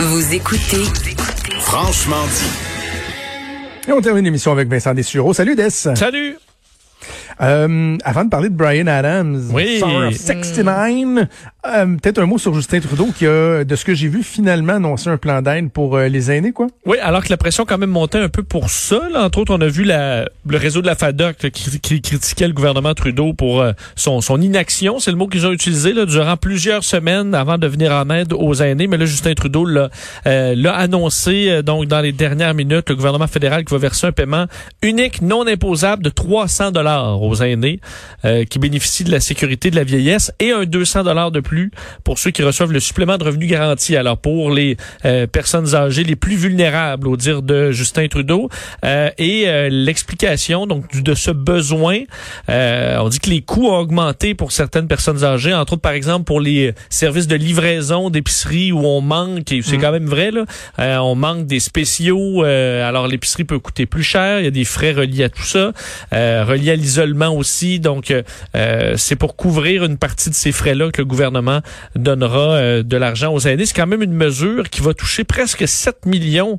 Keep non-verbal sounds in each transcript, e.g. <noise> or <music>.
Vous écoutez Franchement dit. Et on termine l'émission avec Vincent Dessureau. Salut Des. Salut! Euh, avant de parler de Brian Adams, Oui. Summer of 69, euh, peut-être un mot sur Justin Trudeau qui a, de ce que j'ai vu, finalement annoncé un plan d'aide pour euh, les aînés, quoi. Oui, alors que la pression quand même montait un peu pour ça. là. Entre autres, on a vu la, le réseau de la FADOC là, qui, qui critiquait le gouvernement Trudeau pour euh, son, son inaction, c'est le mot qu'ils ont utilisé là, durant plusieurs semaines avant de venir en aide aux aînés. Mais là, Justin Trudeau l'a euh, l'a annoncé donc dans les dernières minutes, le gouvernement fédéral qui va verser un paiement unique, non imposable de 300 dollars aux aînés euh, qui bénéficient de la sécurité de la vieillesse et un 200 dollars de plus pour ceux qui reçoivent le supplément de revenu garanti. Alors pour les euh, personnes âgées les plus vulnérables, au dire de Justin Trudeau, Euh, et euh, l'explication donc de ce besoin, euh, on dit que les coûts ont augmenté pour certaines personnes âgées, entre autres par exemple pour les services de livraison d'épicerie où on manque, et c'est quand même vrai là, euh, on manque des spéciaux. alors l'épicerie peut coûter plus cher, il y a des frais reliés à tout ça, reliés à l'isolement aussi. Donc euh, euh, c'est pour couvrir une partie de ces frais-là que le gouvernement donnera euh, de l'argent aux aînés. C'est quand même une mesure qui va toucher presque 7 millions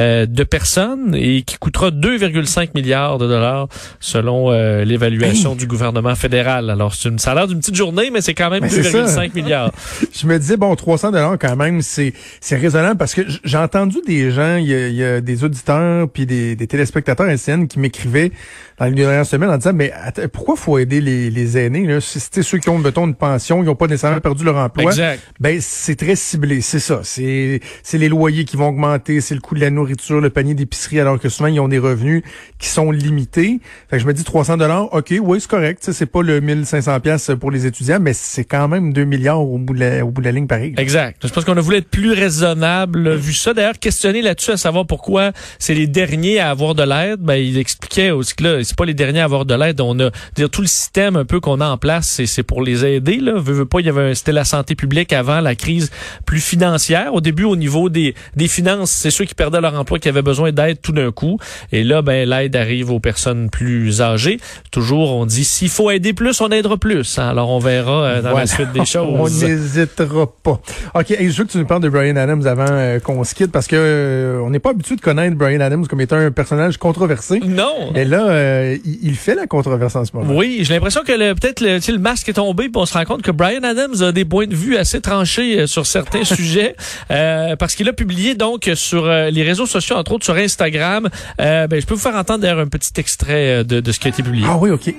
euh, de personnes et qui coûtera 2,5 milliards de dollars selon euh, l'évaluation du gouvernement fédéral. Alors, c'est une, ça a l'air d'une petite journée, mais c'est quand même Mais c'est ça. 2,5 milliards. <laughs> Je me disais, bon, 300 dollars quand même, c'est c'est raisonnable parce que j'ai entendu des gens, il y y a des auditeurs puis des, des téléspectateurs SN qui m'écrivaient dans les dernières semaines en disant, mais attends, pourquoi faut aider les, les aînés? Là? C'était ceux qui ont, mettons, une pension, ils n'ont pas nécessairement perdu leur emploi. Exact. Ben, c'est très ciblé, c'est ça. C'est c'est les loyers qui vont augmenter, c'est le coût de la nourriture, le panier d'épicerie, alors que souvent, ils ont des revenus qui sont limités. Fait que je me dis 300 dollars, OK, oui, c'est correct. C'est pas le 1500 pièces pour les étudiants, mais c'est quand même 2 milliards au bout de la, au bout de la ligne pareil. Exact. Je pense qu'on a voulu être plus raisonnable, vu ça. D'ailleurs, questionner là-dessus à savoir pourquoi c'est les derniers à avoir de l'aide. Ben, il expliquait aussi que là, c'est pas les derniers à avoir de l'aide. On a, dire tout le système un peu qu'on a en place, c'est, pour les aider. Là, veux, veux pas, il y avait, c'était la santé publique avant la crise plus financière. Au début, au niveau des, des finances, c'est ceux qui perdaient leur emploi qui avaient besoin d'aide tout d'un coup. Et là, ben, l'aide arrive aux personnes plus âgées. Toujours, on dit, s'il faut aider plus, on aidera plus. hein. Alors, on verra euh, dans Voilà. la suite des <laughs> On choses. n'hésitera pas. OK, hey, je veux que tu nous parles de Brian Adams avant euh, qu'on se quitte parce que euh, on n'est pas habitué de connaître Brian Adams comme étant un personnage controversé. Non. Et là, euh, il, fait la controverse en ce moment. Oui, j'ai l'impression que peut-être le, le masque est tombé, puis on se rend compte que Brian Adams a des points de vue assez tranchés sur certains <laughs> sujets, parce qu'il a publié donc sur les réseaux sociaux, entre autres sur Instagram. Euh, ben, je peux vous faire entendre d'ailleurs un petit extrait euh, de, de ce qui a été publié. Ah oui, OK.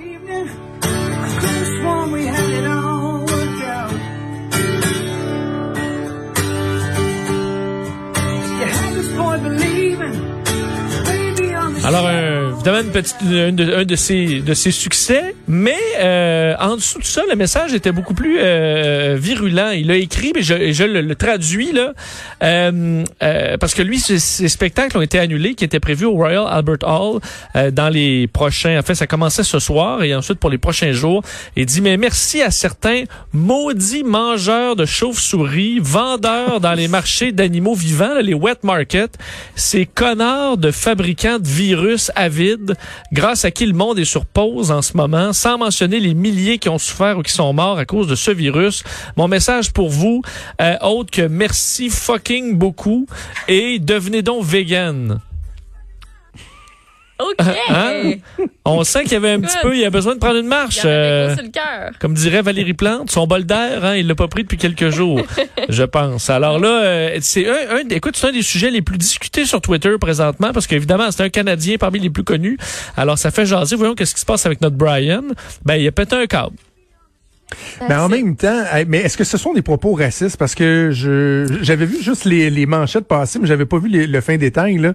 Alors, euh, évidemment, une petite, un, de, un de ses, de ses succès, mais euh, en dessous de ça, le message était beaucoup plus euh, virulent. Il a écrit, mais je, je le, traduis là, euh, euh, parce que lui, ses, ses spectacles ont été annulés, qui étaient prévus au Royal Albert Hall euh, dans les prochains. En fait, ça commençait ce soir et ensuite pour les prochains jours. Il dit mais merci à certains maudits mangeurs de chauves-souris, vendeurs dans les marchés d'animaux vivants, là, les wet markets, ces connards de fabricants de virus avides, grâce à qui le monde est sur pause en ce moment, sans mentionner les milliers qui ont souffert ou qui sont morts à cause de ce virus. Mon message pour vous, euh, autre que merci fucking beaucoup et devenez donc vegan. OK. Hein? On sent qu'il y avait un petit peu, il a besoin de prendre une marche. Euh, comme dirait Valérie Plante, son bol d'air, hein, il l'a pas pris depuis quelques jours, <laughs> je pense. Alors là, euh, c'est un, un, écoute, c'est un des sujets les plus discutés sur Twitter présentement, parce qu'évidemment, c'est un Canadien parmi les plus connus. Alors ça fait jaser. Voyons qu'est-ce qui se passe avec notre Brian. Ben, il a pété un câble. Mais en même temps, mais est-ce que ce sont des propos racistes? Parce que je j'avais vu juste les, les manchettes passer, mais j'avais pas vu les- le fin détail. Là.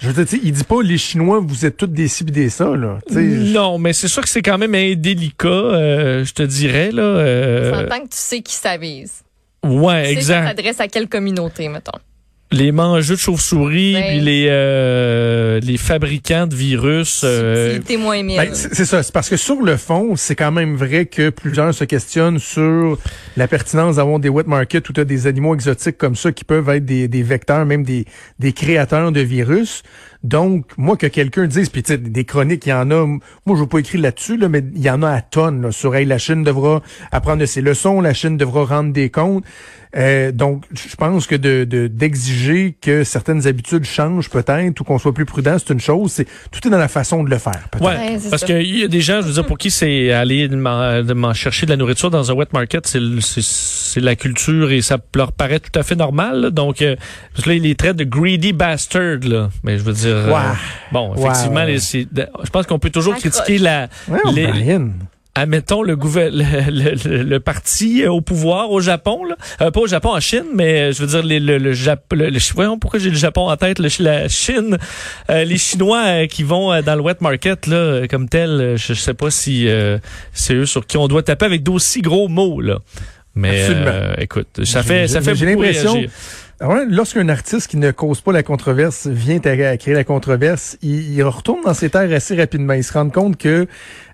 Je veux dire, tu sais, il dit pas les Chinois, vous êtes tous des ci pis des ça. Là. Tu sais, je- Non, mais c'est sûr que c'est quand même indélicat, euh, je te dirais là. Euh, que tu sais qui ça vise. ouais, Tu sais, ça exact. s'adresse à quelle communauté, mettons. Les mangeux de chauves-souris, puis les euh, les fabricants de virus. euh. Ben, c'est ça, c'est parce que sur le fond, c'est quand même vrai que plusieurs se questionnent sur la pertinence d'avoir des wet markets où tu as des animaux exotiques comme ça qui peuvent être des, des vecteurs, même des, des créateurs de virus. Donc, moi, que quelqu'un dise, puis tu sais, des chroniques, il y en a, moi, je veux pas écrire là-dessus, là, mais il y en a à tonnes, là, sur, hey, la Chine devra apprendre de ses leçons, la Chine devra rendre des comptes. Euh, donc, je pense que de de- d'exiger que certaines habitudes changent peut-être ou qu'on soit plus prudent, c'est une chose. C'est tout est dans la façon de le faire. peut-être. Ouais, Ouais, c'est parce ça. qu'il y a des gens, je veux dire, pour qui c'est aller m'en de m'en chercher de la nourriture dans un wet market, c'est le- c'est c'est la culture et ça leur paraît tout à fait normal. là. Donc, euh, parce que là, il les traite de greedy bastard, là. Mais je veux dire, euh, Ouais. bon, effectivement, ouais. les- c'est- je pense qu'on peut toujours critiquer la, Ouais, les-. Admettons le, gouver- le, le- le- le parti au pouvoir au Japon, là. Euh, pas au Japon, en Chine, mais euh, je veux dire les- le, le, Jap- le- le- voyons pourquoi j'ai le Japon en tête, la Chine, Euh, les Chinois euh, qui vont euh, dans le wet market là, comme tel, je, je sais pas si euh, c'est eux sur qui on doit taper avec d'aussi gros mots là. Mais euh, écoute, ça fait ça fait j'ai beaucoup l'impression- Ah Lorsqu'un artiste qui ne cause pas la controverse vient à, créer la controverse, il, il retourne dans ses terres assez rapidement. Il se rend compte que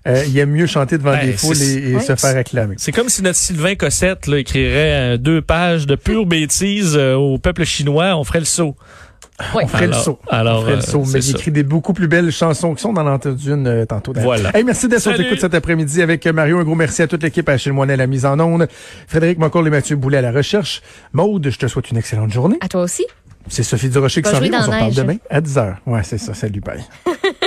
euh, il aime mieux chanter devant Ben, des foules et, et ouais. se faire acclamer. C'est comme si notre Sylvain Cossette là, écrirait euh, deux pages de pure bêtise euh, au peuple chinois, on ferait le saut. Ouais. On ferait le Alors- saut. alors, on ferait le euh, saut. c'est Mais il écrit des beaucoup plus belles chansons qui sont dans l'entendu une euh, tantôt. Voilà. Hey, merci d'être sur Salut. l'écoute cet après-midi avec euh, Mario. Un gros merci à toute l'équipe, à Achille Moinet à la mise en onde, Frédéric Mocoll et Mathieu Boulet à la recherche. Maude, je te souhaite une excellente journée. À toi aussi. C'est Sophie Durocher qui s'en vient. On dans s'en la parle neige. demain à 10h. Ouais, c'est ça. Salut, bye. <laughs>